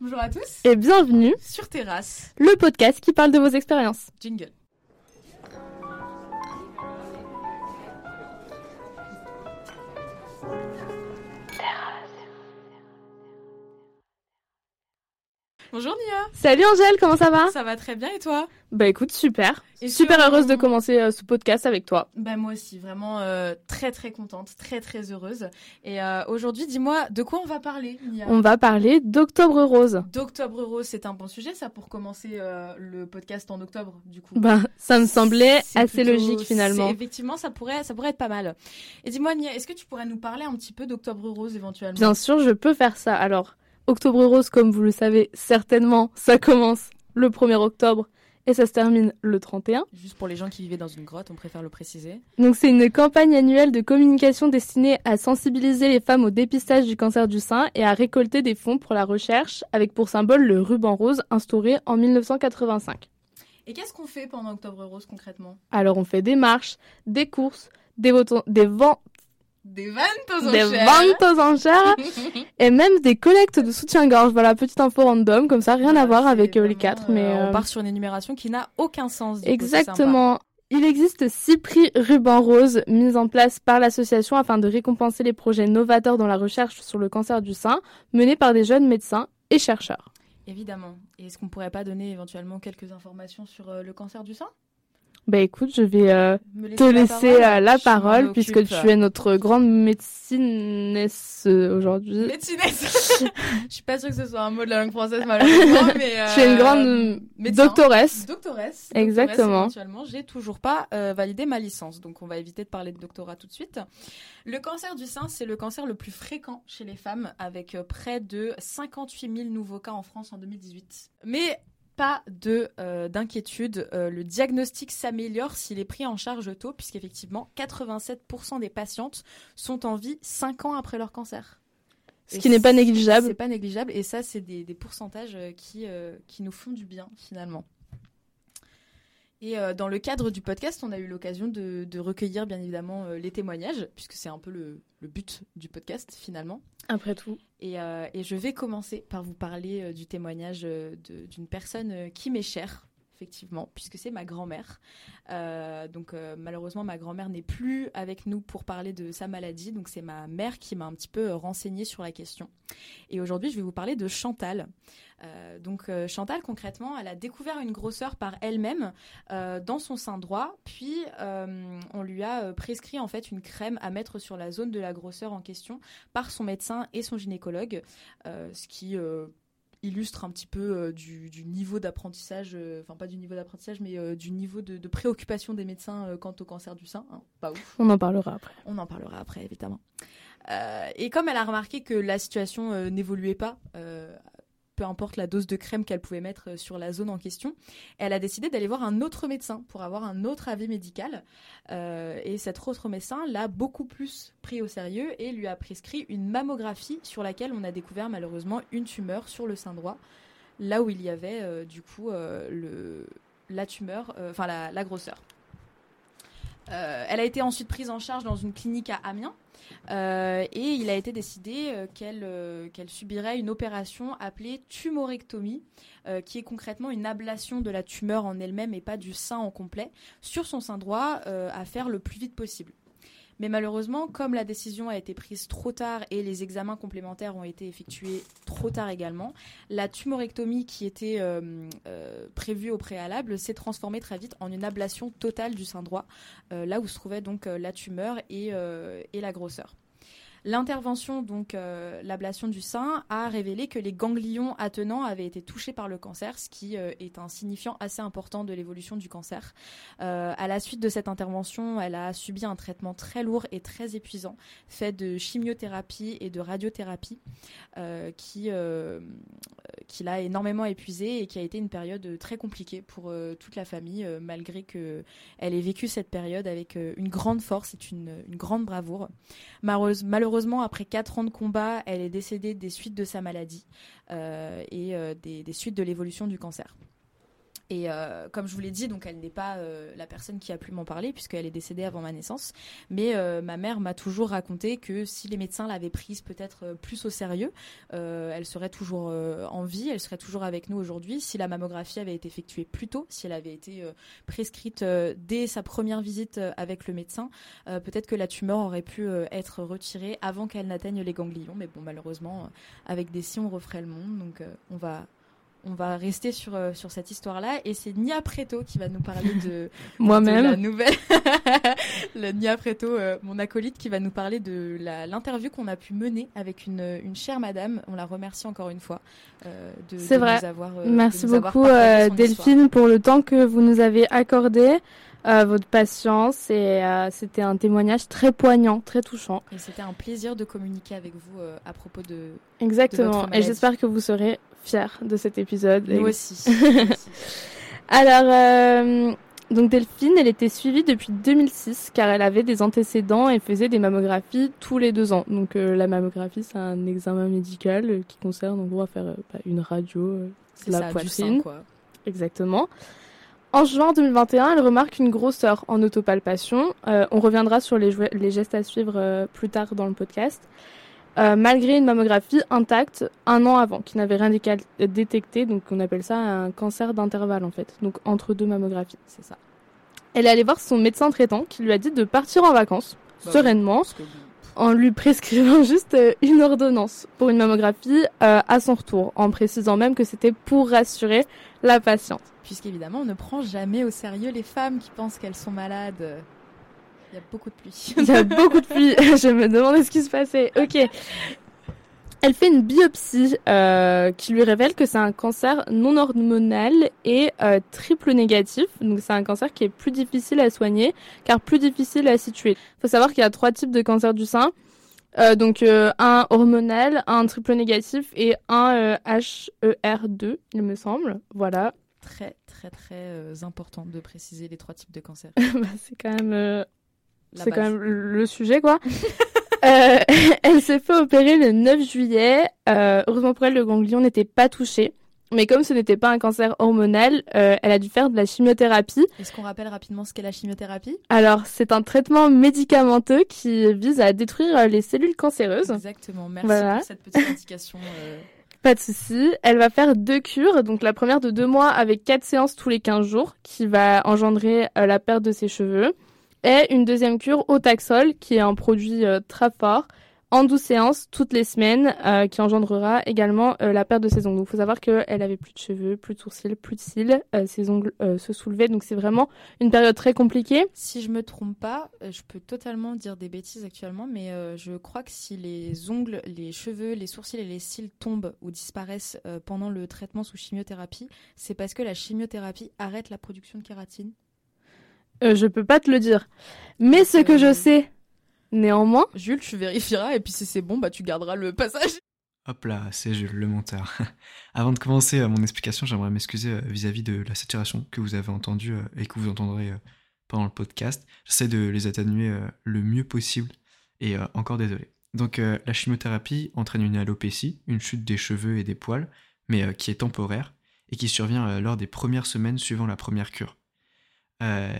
Bonjour à tous et bienvenue sur Terrasse, le podcast qui parle de vos expériences. Jingle. Bonjour Nia Salut Angèle, comment ça va? Ça va très bien et toi? Bah écoute, super. Et super heureuse de commencer euh, ce podcast avec toi. Bah moi aussi, vraiment euh, très très contente, très très heureuse. Et euh, aujourd'hui, dis-moi, de quoi on va parler Nia? On va parler d'Octobre Rose. D'Octobre Rose, c'est un bon sujet ça pour commencer euh, le podcast en octobre du coup. Bah ça me semblait assez plutôt- logique finalement. Effectivement, ça pourrait, ça pourrait être pas mal. Et dis-moi, Nia, est-ce que tu pourrais nous parler un petit peu d'Octobre Rose éventuellement? Bien sûr, je peux faire ça. Alors, Octobre Rose, comme vous le savez certainement, ça commence le 1er octobre et ça se termine le 31. Juste pour les gens qui vivaient dans une grotte, on préfère le préciser. Donc c'est une campagne annuelle de communication destinée à sensibiliser les femmes au dépistage du cancer du sein et à récolter des fonds pour la recherche, avec pour symbole le ruban rose instauré en 1985. Et qu'est-ce qu'on fait pendant Octobre Rose concrètement? Alors on fait des marches, des courses, des, des, vents, Des ventes aux des enchères. ventes aux enchères et même des collectes de soutien-gorge. Voilà, petite info random, comme ça, rien à voir avec euh, les quatre. Mais euh, euh, on part sur une énumération qui n'a aucun sens. coup. Exactement. Il existe six prix ruban rose mis en place par l'association afin de récompenser les projets novateurs dans la recherche sur le cancer du sein menés par des jeunes médecins et chercheurs. Évidemment. Et est-ce qu'on pourrait pas donner éventuellement quelques informations sur euh, le cancer du sein? Bah écoute, je vais euh, te la laisser parole euh, la parole puisque tu es notre grande médecinesse euh, aujourd'hui. Médecinesse. Je suis pas sûre que ce soit un mot de la langue française malheureusement, mais euh, Tu es une grande médecin. doctoresse. Doctoresse. Exactement. Éventuellement, j'ai toujours pas euh, validé ma licence, donc on va éviter de parler de doctorat tout de suite. Le cancer du sein, c'est le cancer le plus fréquent chez les femmes, avec près de 58 000 nouveaux cas en France en 2018. Mais pas de euh, d'inquiétude, euh, le diagnostic s'améliore s'il est pris en charge tôt, puisqu'effectivement 87% des patientes sont en vie 5 ans après leur cancer. Ce Et qui n'est pas négligeable. C'est pas négligeable et ça, c'est des, des pourcentages qui, euh, qui nous font du bien finalement. Et euh, dans le cadre du podcast, on a eu l'occasion de, de recueillir bien évidemment euh, les témoignages, puisque c'est un peu le, le but du podcast finalement. Après tout. Et, euh, et je vais commencer par vous parler du témoignage d'une personne qui m'est chère, effectivement, puisque c'est ma grand-mère. Euh, donc euh, malheureusement, ma grand-mère n'est plus avec nous pour parler de sa maladie, donc c'est ma mère qui m'a un petit peu euh, renseignée sur la question. Et aujourd'hui, je vais vous parler de Chantal. Donc Chantal, concrètement, elle a découvert une grosseur par elle-même dans son sein droit, puis on lui a prescrit en fait une crème à mettre sur la zone de la grosseur en question par son médecin et son gynécologue, ce qui illustre un petit peu euh, du, du niveau d'apprentissage, euh, enfin pas du niveau d'apprentissage, mais euh, du niveau de, de préoccupation des médecins quant au cancer du sein. hein. Pas ouf. On en parlera après. On en parlera après, évidemment. Euh, et comme elle a remarqué que la situation euh, n'évoluait pas, euh, peu importe la dose de crème qu'elle pouvait mettre euh, sur la zone en question, elle a décidé d'aller voir un autre médecin pour avoir un autre avis médical. Euh, et cet autre médecin l'a beaucoup plus pris au sérieux et lui a prescrit une mammographie sur laquelle on a découvert malheureusement une tumeur sur le sein droit, là où il y avait euh, du coup la tumeur, enfin la, grosseur. Elle a été ensuite prise en charge dans une clinique à Amiens. Euh, et il a été décidé euh, qu'elle euh, qu'elle subirait une opération appelée tumorectomie, qui est concrètement une ablation de la tumeur en elle-même et pas du sein en complet, sur son sein droit à faire le plus vite possible. Mais malheureusement, comme la décision a été prise trop tard et les examens complémentaires ont été effectués trop tard également, la tumorectomie qui était euh, euh, prévue au préalable s'est transformée très vite en une ablation totale du sein droit, euh, là où se trouvait donc la tumeur et la grosseur. L'intervention, donc euh, l'ablation du sein, a révélé que les ganglions attenants avaient été touchés par le cancer, ce qui euh, est un signifiant assez important de l'évolution du cancer. Euh, à la suite de cette intervention, elle a subi un traitement très lourd et très épuisant, fait de chimiothérapie et de radiothérapie, qui, l'a énormément épuisée et qui a été une période très compliquée pour toute la famille, malgré que elle ait vécu cette période avec une grande force et une, une grande bravoure. Malheureuse- Malheureusement, après quatre ans de combat, elle est décédée des suites de sa maladie euh, et euh, des suites de l'évolution du cancer. Et euh, comme je vous l'ai dit, donc elle n'est pas euh, la personne qui a pu m'en parler puisqu'elle est décédée avant ma naissance. Mais euh, ma mère m'a toujours raconté que si les médecins l'avaient prise peut-être plus au sérieux, elle serait toujours en vie, elle serait toujours avec nous aujourd'hui. Si la mammographie avait été effectuée plus tôt, si elle avait été prescrite dès sa première visite avec le médecin, peut-être que la tumeur aurait pu être retirée avant qu'elle n'atteigne les ganglions. Mais bon, malheureusement, avec des si on referait le monde. Donc on va on va rester sur, euh, sur cette histoire-là. Et c'est Nia Preto qui va nous parler de, Moi-même. la nouvelle. le Nia Preto, euh, mon acolyte, qui va nous parler de l'interview qu'on a pu mener avec une, une chère madame. On la remercie encore une fois. Euh, de, c'est vrai. Avoir, Merci beaucoup, Delphine, pour le temps que vous nous avez accordé. votre patience et c'était un témoignage très poignant, très touchant. Et c'était un plaisir de communiquer avec vous à propos de. Exactement. et j'espère que vous serez fière de cet épisode. Moi aussi. Alors, euh, donc Delphine, elle était suivie depuis 2006 car elle avait des antécédents et faisait des mammographies tous les deux ans. Donc euh, la mammographie, c'est un examen médical euh, qui concerne en gros à faire bah, une radio de la poitrine. quoi. Exactement. En juin 2021, elle remarque une grosseur en autopalpation. on reviendra sur les, les gestes à suivre plus tard dans le podcast. Euh, malgré une mammographie intacte un an avant, qui n'avait rien détecté, donc on appelle ça un cancer d'intervalle en fait, donc entre deux mammographies, c'est ça. Elle est allée voir son médecin traitant qui lui a dit de partir en vacances, bah sereinement, en lui prescrivant juste euh, une ordonnance pour une mammographie euh, à son retour, en précisant même que c'était pour rassurer la patiente. Puisqu'évidemment, on ne prend jamais au sérieux les femmes qui pensent qu'elles sont malades. Il y a beaucoup de pluie. Il y a beaucoup de pluie. Je me demandais ce qui se passait. Ok. Elle fait une biopsie euh, qui lui révèle que c'est un cancer non hormonal et euh, triple négatif. Donc c'est un cancer qui est plus difficile à soigner car plus difficile à situer. Il faut savoir qu'il y a trois types de cancer du sein. Euh, donc un hormonal, un triple négatif et un HER2, il me semble. Voilà. Très très très important de préciser les trois types de cancer. Bah, c'est quand même c'est quand même le sujet, quoi. euh, elle s'est fait opérer le 9 juillet. Euh, heureusement pour elle, le ganglion n'était pas touché. Mais comme ce n'était pas un cancer hormonal, euh, elle a dû faire de la chimiothérapie. Est-ce qu'on rappelle rapidement ce qu'est la chimiothérapie? Alors, c'est un traitement médicamenteux qui vise à détruire les cellules cancéreuses. Exactement. Merci pour cette petite indication. Pas de souci. Elle va faire deux cures. Donc la première de deux mois avec quatre séances tous les 15 jours, qui va engendrer la perte de ses cheveux et une deuxième cure au Taxol, qui est un produit euh, très fort, en 12 séances toutes les semaines, euh, qui engendrera également euh, la perte de ses ongles. Donc, il faut savoir qu'elle avait plus de cheveux, plus de sourcils, plus de cils, ses ongles se soulevaient. Donc, c'est vraiment une période très compliquée. Si je me trompe pas, je peux totalement dire des bêtises actuellement, mais je crois que si les ongles, les cheveux, les sourcils et les cils tombent ou disparaissent pendant le traitement sous chimiothérapie, c'est parce que la chimiothérapie arrête la production de kératine. Euh, je peux pas te le dire. Mais ce que je euh, sais, néanmoins. Jules, tu vérifieras et puis si c'est bon, bah tu garderas le passage. Hop là, c'est Jules, le monteur. Avant de commencer euh, mon explication, j'aimerais m'excuser vis-à-vis de la saturation que vous avez entendue et que vous entendrez pendant le podcast. J'essaie de les atténuer le mieux possible et encore désolé. Donc la chimiothérapie entraîne une alopécie, une chute des cheveux et des poils, mais qui est temporaire et qui survient lors des premières semaines suivant la première cure. Euh,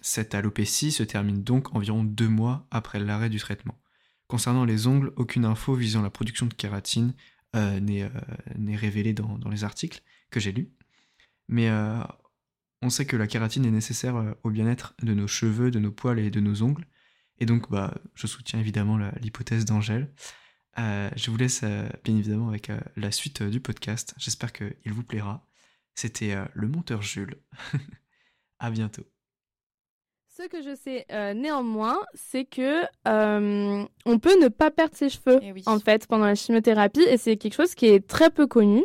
cette alopécie se termine donc environ deux mois après l'arrêt du traitement. Concernant les ongles, aucune info visant la production de kératine euh, euh, n'est révélée dans, les articles que j'ai lus. Mais on sait que la kératine est nécessaire au bien-être de nos cheveux, de nos poils et de nos ongles. Et donc, bah, je soutiens évidemment l'hypothèse d'Angèle. je vous laisse bien évidemment avec la suite du podcast. J'espère qu'il vous plaira. C'était le monteur Jules. À bientôt. Ce que je sais euh, néanmoins, c'est que euh, on peut ne pas perdre ses cheveux eh en fait pendant la chimiothérapie et c'est quelque chose qui est très peu connu.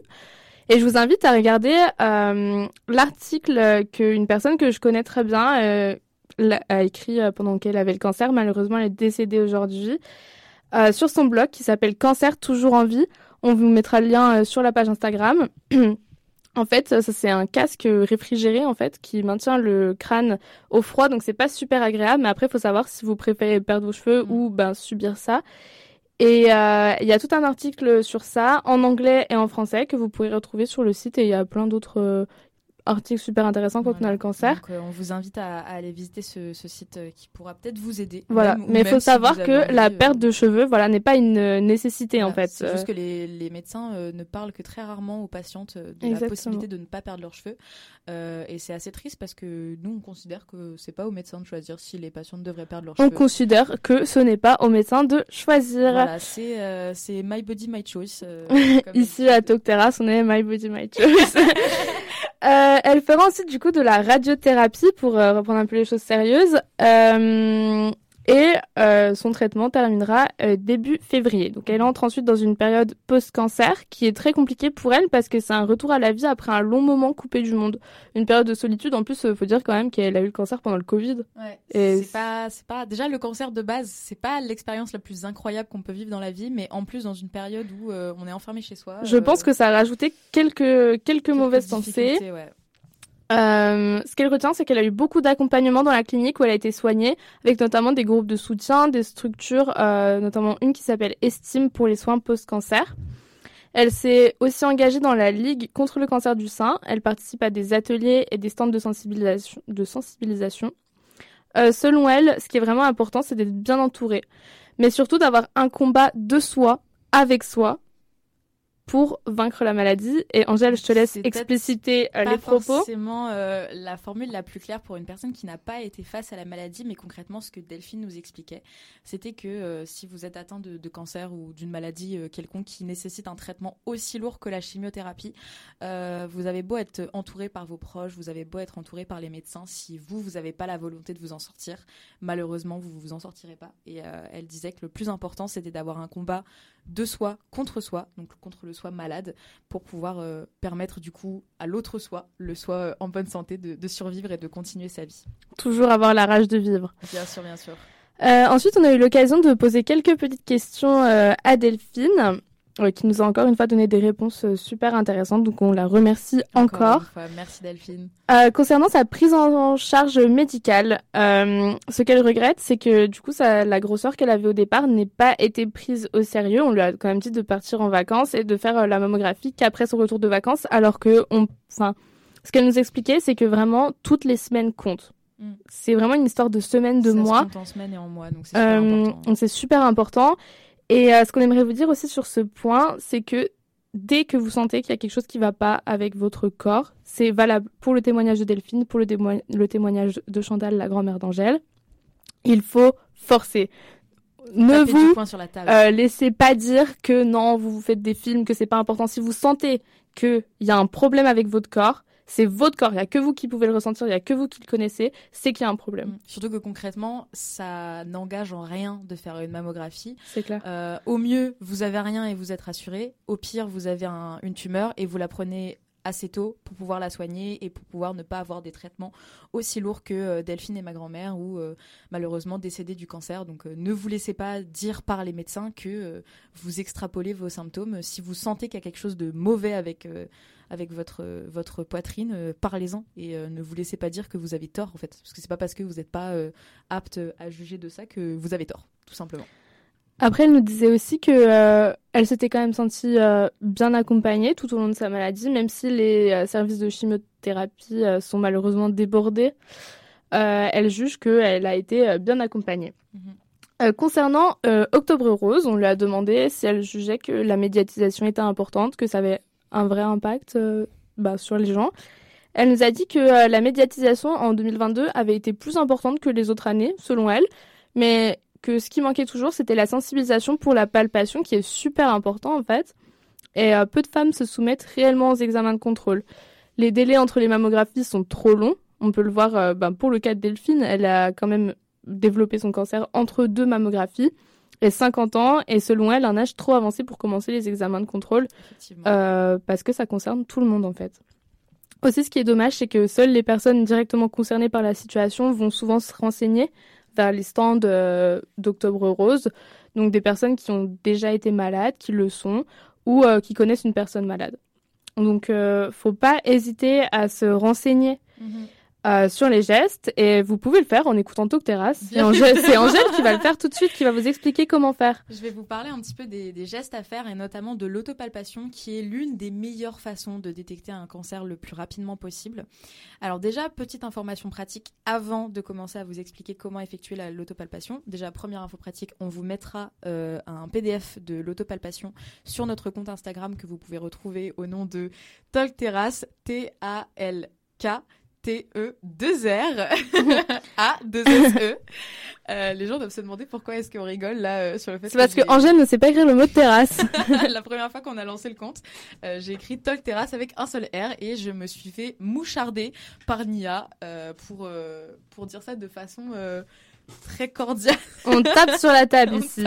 Et je vous invite à regarder euh, l'article qu'une personne que je connais très bien a écrit pendant qu'elle avait le cancer. Malheureusement, elle est décédée aujourd'hui. sur son blog qui s'appelle Cancer toujours en vie. On vous mettra le lien sur la page Instagram. En fait, ça c'est un casque réfrigéré en fait qui maintient le crâne au froid, donc c'est pas super agréable. Mais après, il faut savoir si vous préférez perdre vos cheveux mm. ou ben subir ça. Et euh, il y a tout un article sur ça en anglais et en français que vous pourrez retrouver sur le site et il y a plein d'autres article super intéressant quand on a le cancer. Donc, on vous invite à, aller visiter ce, site qui pourra peut-être vous aider. Voilà, mais il faut savoir que la perte de cheveux, voilà, n'est pas une nécessité en fait. C'est juste que les, les médecins ne parlent que très rarement aux patientes de la possibilité de ne pas perdre leurs cheveux. et c'est assez triste parce que nous, on considère que c'est pas aux médecins de choisir si les patientes devraient perdre leurs cheveux. On considère que ce n'est pas aux médecins de choisir. Voilà, c'est my body, my choice. Ici à Terrace, on est my body, my choice. Euh, elle fera ensuite du coup de la radiothérapie pour euh, reprendre un peu les choses sérieuses. Euh, et euh, son traitement terminera euh, début février. Donc elle entre ensuite dans une période post-cancer qui est très compliquée pour elle parce que c'est un retour à la vie après un long moment coupé du monde. Une période de solitude. En plus, il faut dire quand même qu'elle a eu le cancer pendant le Covid. Ouais. C'est pas, pas déjà le cancer de base. C'est pas l'expérience la plus incroyable qu'on peut vivre dans la vie, mais en plus dans une période où on est enfermé chez soi. Je pense que ça a rajouté quelques quelques, quelques mauvaises pensées. Ouais. Euh, ce qu'elle retient, c'est qu'elle a eu beaucoup d'accompagnement dans la clinique où elle a été soignée, avec notamment des groupes de soutien, des structures, euh, notamment une qui s'appelle Estime pour les soins post-cancer. Elle s'est aussi engagée dans la Ligue contre le cancer du sein. Elle participe à des ateliers et des stands de sensibilisation. Euh, selon elle, ce qui est vraiment important, c'est d'être bien entourée, mais surtout d'avoir un combat de soi, avec soi, pour vaincre la maladie. Et Angèle, je te laisse expliciter euh, les propos. C'est forcément euh, la formule la plus claire pour une personne qui n'a pas été face à la maladie, mais concrètement, ce que Delphine nous expliquait, c'était que euh, si vous êtes atteint de, cancer ou d'une maladie quelconque qui nécessite un traitement aussi lourd que la chimiothérapie, vous avez beau être entouré par vos proches, vous avez beau être entouré par les médecins, si vous, vous n'avez pas la volonté de vous en sortir, malheureusement, vous vous en sortirez pas. Et elle disait que le plus important, c'était d'avoir un combat de soi contre soi, donc contre le soi malade, pour pouvoir euh, permettre du coup à l'autre soi, le soi euh, en bonne santé, de, survivre et de continuer sa vie. Toujours avoir la rage de vivre. Bien sûr, bien sûr. Euh, ensuite, on a eu l'occasion de poser quelques petites questions à Delphine qui nous a encore une fois donné des réponses euh, super intéressantes. Donc on la remercie encore. Merci Delphine. Euh, concernant sa prise en charge médicale, euh, ce qu'elle regrette, c'est que du coup la grosseur qu'elle avait au départ n'ait pas été prise au sérieux. On lui a quand même dit de partir en vacances et de faire la mammographie qu'après son retour de vacances, alors que on, enfin, ce qu'elle nous expliquait, c'est que vraiment toutes les semaines comptent. Mm. C'est vraiment une histoire de semaines, de mois. en semaines et en mois, donc c'est super important. C'est super important. Et euh, ce qu'on aimerait vous dire aussi sur ce point, c'est que dès que vous sentez qu'il y a quelque chose qui ne va pas avec votre corps, c'est valable pour le témoignage de Delphine, pour le, le témoignage de Chantal, la grand-mère d'Angèle. Il faut forcer. Ne vous euh, laissez pas dire que non, vous vous faites des films, que c'est pas important. Si vous sentez qu'il y a un problème avec votre corps, c'est votre corps, il n'y a que vous qui pouvez le ressentir, il n'y a que vous qui le connaissez, c'est qu'il y a un problème. Mm. Surtout que concrètement, ça n'engage en rien de faire une mammographie. C'est clair. Euh, au mieux, vous avez rien et vous êtes rassuré. Au pire, vous avez une tumeur et vous la prenez assez tôt pour pouvoir la soigner et pour pouvoir ne pas avoir des traitements aussi lourds que euh, Delphine et ma grand-mère ou euh, malheureusement décédée du cancer. Donc ne vous laissez pas dire par les médecins que vous extrapolez vos symptômes. Si vous sentez qu'il y a quelque chose de mauvais avec avec votre, votre poitrine, euh, parlez-en et euh, ne vous laissez pas dire que vous avez tort en fait. Parce que c'est pas parce que vous n'êtes pas euh, apte à juger de ça que vous avez tort, tout simplement. Après, elle nous disait aussi que elle s'était quand même sentie bien accompagnée tout au long de sa maladie, même si les services de chimiothérapie sont malheureusement débordés. elle juge qu'elle a été bien accompagnée. Mhm. concernant Octobre Rose, on lui a demandé si elle jugeait que la médiatisation était importante, que ça avait un vrai impact euh, bah, sur les gens. Elle nous a dit que euh, la médiatisation en 2022 avait été plus importante que les autres années, selon elle, mais que ce qui manquait toujours, c'était la sensibilisation pour la palpation, qui est super important en fait. Et euh, peu de femmes se soumettent réellement aux examens de contrôle. Les délais entre les mammographies sont trop longs. On peut le voir bah, pour le cas de Delphine, elle a quand même développé son cancer entre deux mammographies et 50 ans et selon elle un âge trop avancé pour commencer les examens de contrôle euh, parce que ça concerne tout le monde en fait. Aussi ce qui est dommage c'est que seules les personnes directement concernées par la situation vont souvent se renseigner vers les stands euh, d'Octobre Rose, donc des personnes qui ont déjà été malades, qui le sont ou euh, qui connaissent une personne malade. Donc faut pas hésiter à se renseigner. Mhm. Euh, sur les gestes et vous pouvez le faire en écoutant Talk Terrasse. C'est Angèle, qui va le faire tout de suite, qui va vous expliquer comment faire. Je vais vous parler un petit peu des, des gestes à faire et notamment de l'autopalpation qui est l'une des meilleures façons de détecter un cancer le plus rapidement possible. Alors déjà, petite information pratique avant de commencer à vous expliquer comment effectuer l'autopalpation. Déjà, première info pratique, on vous mettra euh, un PDF de l'autopalpation sur notre compte Instagram que vous pouvez retrouver au nom de Talk Terrasse, T-A-L-K T-E-2-R A-2-S-E. Euh, les gens doivent se demander pourquoi est-ce qu'on rigole là euh, sur le fait C'est parce que Angèle ne sait pas écrire le mot terrasse. la première fois qu'on a lancé le compte, euh, j'ai écrit Talk Terrasse avec un seul R et je me suis fait moucharder par Nia pour, pour dire ça de façon très cordial. On tape sur la table ici.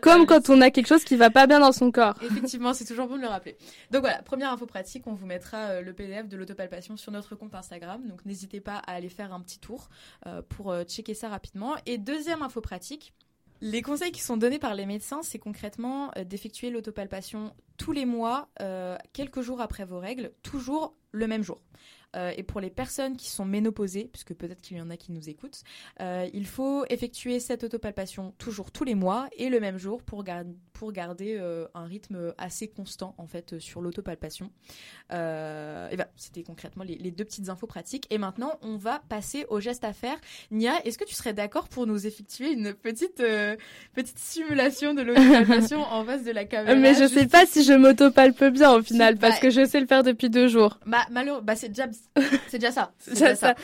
Comme quand on a quelque chose qui va pas bien dans son corps. Effectivement, c'est toujours bon de le rappeler. Donc voilà, première info pratique, on vous mettra euh, le PDF de l'autopalpation sur notre compte Instagram. Donc n'hésitez pas à aller faire un petit tour euh, pour euh, checker ça rapidement. Et deuxième info pratique, les conseils qui sont donnés par les médecins, c'est concrètement d'effectuer l'autopalpation tous les mois, quelques jours après vos règles, toujours le même jour. Euh, et pour les personnes qui sont ménopausées, puisque peut-être qu'il y en a qui nous écoutent, euh, il faut effectuer cette autopalpation toujours tous les mois et le même jour pour, pour garder euh, un rythme assez constant en fait sur l'autopalpation. et ben, c'était concrètement les, deux petites infos pratiques. Et maintenant, on va passer au geste à faire. Nia, est-ce que tu serais d'accord pour nous effectuer une petite petite simulation de l'autopalpation en face de la caméra Mais je sais pas si je m'autopalpe bien au final, parce que je sais le faire depuis deux jours. Bah, malheureux, bah c'est déjà c'est déjà ça. C'est déjà ça.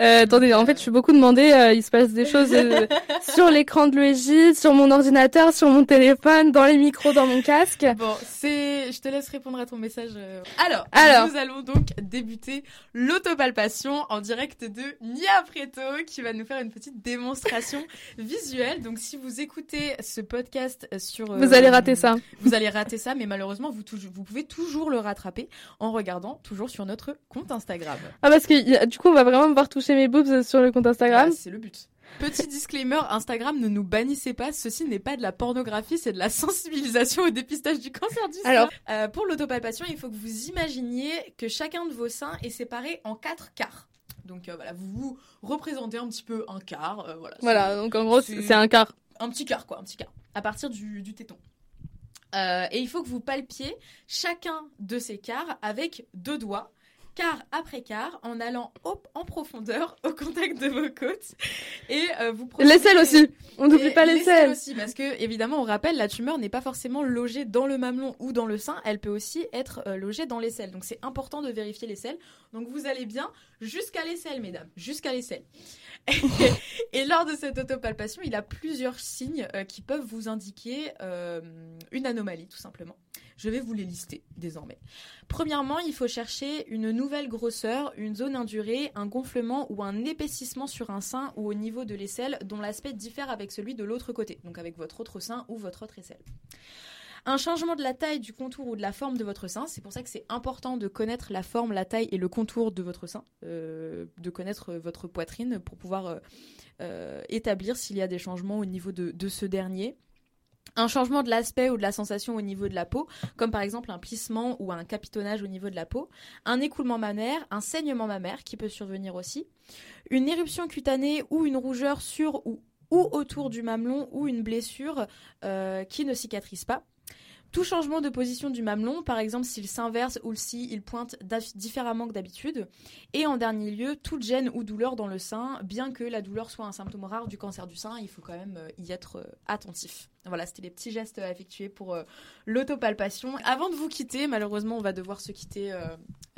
Euh, attendez, en fait, je suis beaucoup demandé. Euh, il se passe des choses euh, sur l'écran de l'EJ, sur mon ordinateur, sur mon téléphone, dans les micros, dans mon casque. Bon, c'est. Je te laisse répondre à ton message. Alors, Alors. nous allons donc débuter l'autopalpation en direct de Nia Preto, qui va nous faire une petite démonstration visuelle. Donc, si vous écoutez ce podcast sur, vous allez rater ça. Vous allez rater ça, mais malheureusement, vous, vous pouvez toujours le rattraper en regardant toujours sur notre compte Instagram. Ah parce que du coup, on va vraiment voir toucher mes boobs sur le compte Instagram. Bah, c'est le but. Petit disclaimer, Instagram, ne nous bannissez pas, ceci n'est pas de la pornographie, c'est de la sensibilisation au dépistage du cancer du sein. Alors, euh, pour l'autopalpation, il faut que vous imaginiez que chacun de vos seins est séparé en quatre quarts. Donc euh, voilà, vous vous représentez un petit peu un quart. Euh, voilà, voilà donc en gros, c'est un quart. Un petit quart, quoi, un petit quart. À partir du, du téton. et il faut que vous palpiez chacun de ces quarts avec deux doigts quart après quart en allant en profondeur au contact de vos côtes. Et euh, vous prenez l'aisselle aussi. On n'oublie pas l'aisselle aussi parce que évidemment on rappelle la tumeur n'est pas forcément logée dans le mamelon ou dans le sein. Elle peut aussi être euh, logée dans l'aisselle donc c'est important de vérifier l'aisselle donc vous allez bien jusqu'à l'aisselle mesdames. Jusqu'à l'aisselle et lors de cette autopalpation il y a plusieurs signes euh, qui peuvent vous indiquer une anomalie tout simplement je vais vous les lister désormais. Premièrement, il faut chercher une nouvelle grosseur, une zone indurée, un gonflement ou un épaississement sur un sein ou au niveau de l'aisselle dont l'aspect diffère avec celui de l'autre côté, donc avec votre autre sein ou votre autre aisselle. Un changement de la taille, du contour ou de la forme de votre sein. C'est pour ça que c'est important de connaître la forme, la taille et le contour de votre sein, euh, de connaître votre poitrine pour pouvoir euh, euh, établir s'il y a des changements au niveau de ce dernier un changement de l'aspect ou de la sensation au niveau de la peau, comme par exemple un plissement ou un capitonnage au niveau de la peau, un écoulement mammaire, un saignement mammaire qui peut survenir aussi, une éruption cutanée ou une rougeur sur ou, autour du mamelon ou une blessure euh, qui ne cicatrise pas. Tout changement de position du mamelon, par exemple s'il s'inverse ou s'il pointe différemment que d'habitude. Et en dernier lieu, toute gêne ou douleur dans le sein, bien que la douleur soit un symptôme rare du cancer du sein, il faut quand même euh, y être euh, attentif. Voilà, c'était les petits gestes à effectuer pour euh, l'autopalpation. Avant de vous quitter, malheureusement, on va devoir se quitter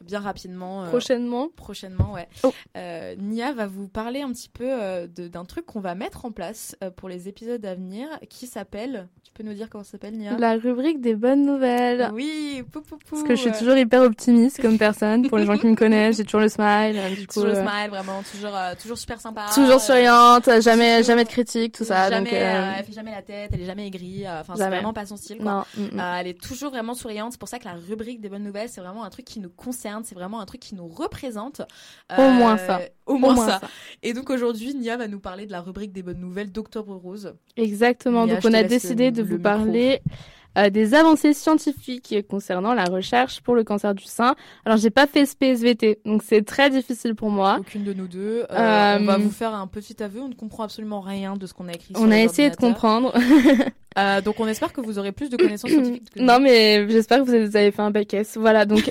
bien rapidement. prochainement. Prochainement, ouais. Oh. Nia va vous parler un petit peu d'un truc qu'on va mettre en place pour les épisodes à venir, qui s'appelle. Tu peux nous dire comment ça s'appelle, Nia? La rubrique des bonnes nouvelles. Oui, pou, pou, Parce que je suis toujours hyper optimiste comme personne. Pour les gens qui me connaissent, j'ai toujours le smile. Du coup, toujours le euh, smile, vraiment, toujours, euh, toujours super sympa. Toujours souriante, jamais, jamais de critique, tout ça. Jamais, donc, euh, elle fait jamais la tête, elle est jamais aigrie. Enfin, c'est vraiment pas son style. Quoi. Non. Mm, mm. elle est toujours vraiment souriante. C'est pour ça que la rubrique des bonnes nouvelles, c'est vraiment un truc qui nous concerne, c'est vraiment un truc qui nous représente. Au moins ça. Au moins, ça. Et donc aujourd'hui, Nia va nous parler de la rubrique des bonnes nouvelles d'Octobre Rose. Exactement. donc on a décidé de vous parler des avancées scientifiques concernant la recherche pour le cancer du sein. Alors j'ai pas fait SPSVT, donc c'est très difficile pour moi. Aucune de nous deux. On va vous faire un petit aveu, on ne comprend absolument rien de ce qu'on a écrit. On a essayé de comprendre. donc on espère que vous aurez plus de connaissances scientifiques. Que non mais j'espère que vous avez fait un bac S. Voilà donc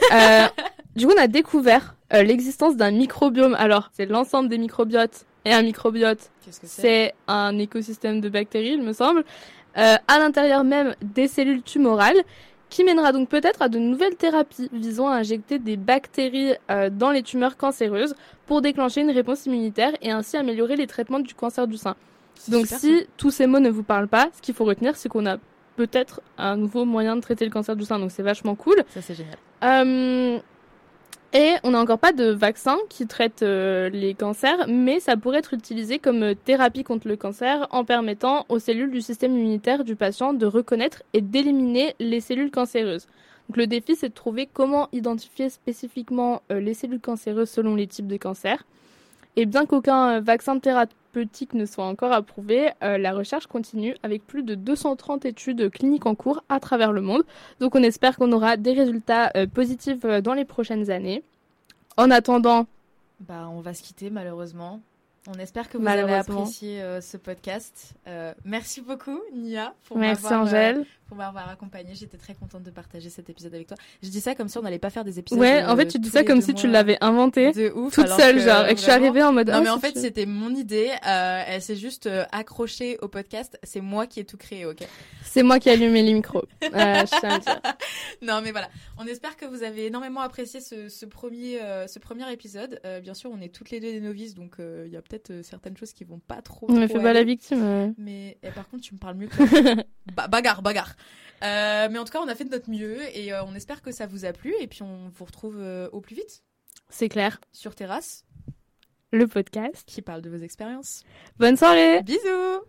du coup on a découvert l'existence d'un microbiome. Alors c'est l'ensemble des microbiotes et un microbiote, c'est un écosystème de bactéries, il me semble, euh, à l'intérieur même des cellules tumorales, qui mènera donc peut-être à de nouvelles thérapies visant à injecter des bactéries euh, dans les tumeurs cancéreuses pour déclencher une réponse immunitaire et ainsi améliorer les traitements du cancer du sein. Donc si tous ces mots ne vous parlent pas, ce qu'il faut retenir, c'est qu'on a peut-être un nouveau moyen de traiter le cancer du sein, donc c'est vachement cool. Ça c'est génial. Euh, et on n'a encore pas de vaccin qui traite euh, les cancers, mais ça pourrait être utilisé comme euh, thérapie contre le cancer en permettant aux cellules du système immunitaire du patient de reconnaître et d'éliminer les cellules cancéreuses. Donc le défi, c'est de trouver comment identifier spécifiquement euh, les cellules cancéreuses selon les types de cancers. Et bien qu'aucun vaccin thérapeutique ne soit encore approuvé, la recherche continue avec plus de 230 études cliniques en cours à travers le monde. Donc on espère qu'on aura des résultats positifs dans les prochaines années. En attendant, bah, on va se quitter malheureusement. On espère que vous avez apprécié euh, ce podcast. Euh, merci beaucoup, Nia, pour m'avoir euh, pour m'avoir accompagnée. J'étais très contente de partager cet épisode avec toi. Je dis ça comme si on n'allait pas faire des épisodes. Ouais, en fait, tu dis ça comme si tu l'avais inventé de ouf, toute seule, genre, et que je suis arrivée en mode. Non, mais ah, en fait, c'était mon idée. elle s'est juste accrochée au podcast. C'est moi qui ai tout créé, ok C'est moi qui ai allumé les micros. je dire. Non, mais voilà. On espère que vous avez énormément apprécié ce, ce premier, ce premier épisode. bien sûr, on est toutes les deux des novices, donc il y a peut-être euh, certaines choses qui vont pas trop. On me fait pas la victime. Mais et par contre, tu me parles mieux que bagarre, bagarre. Euh, mais en tout cas, on a fait de notre mieux et euh, on espère que ça vous a plu. Et puis, on vous retrouve euh, au plus vite. C'est clair. Sur Terrasse. Le podcast. Qui parle de vos expériences. Bonne soirée. Bisous.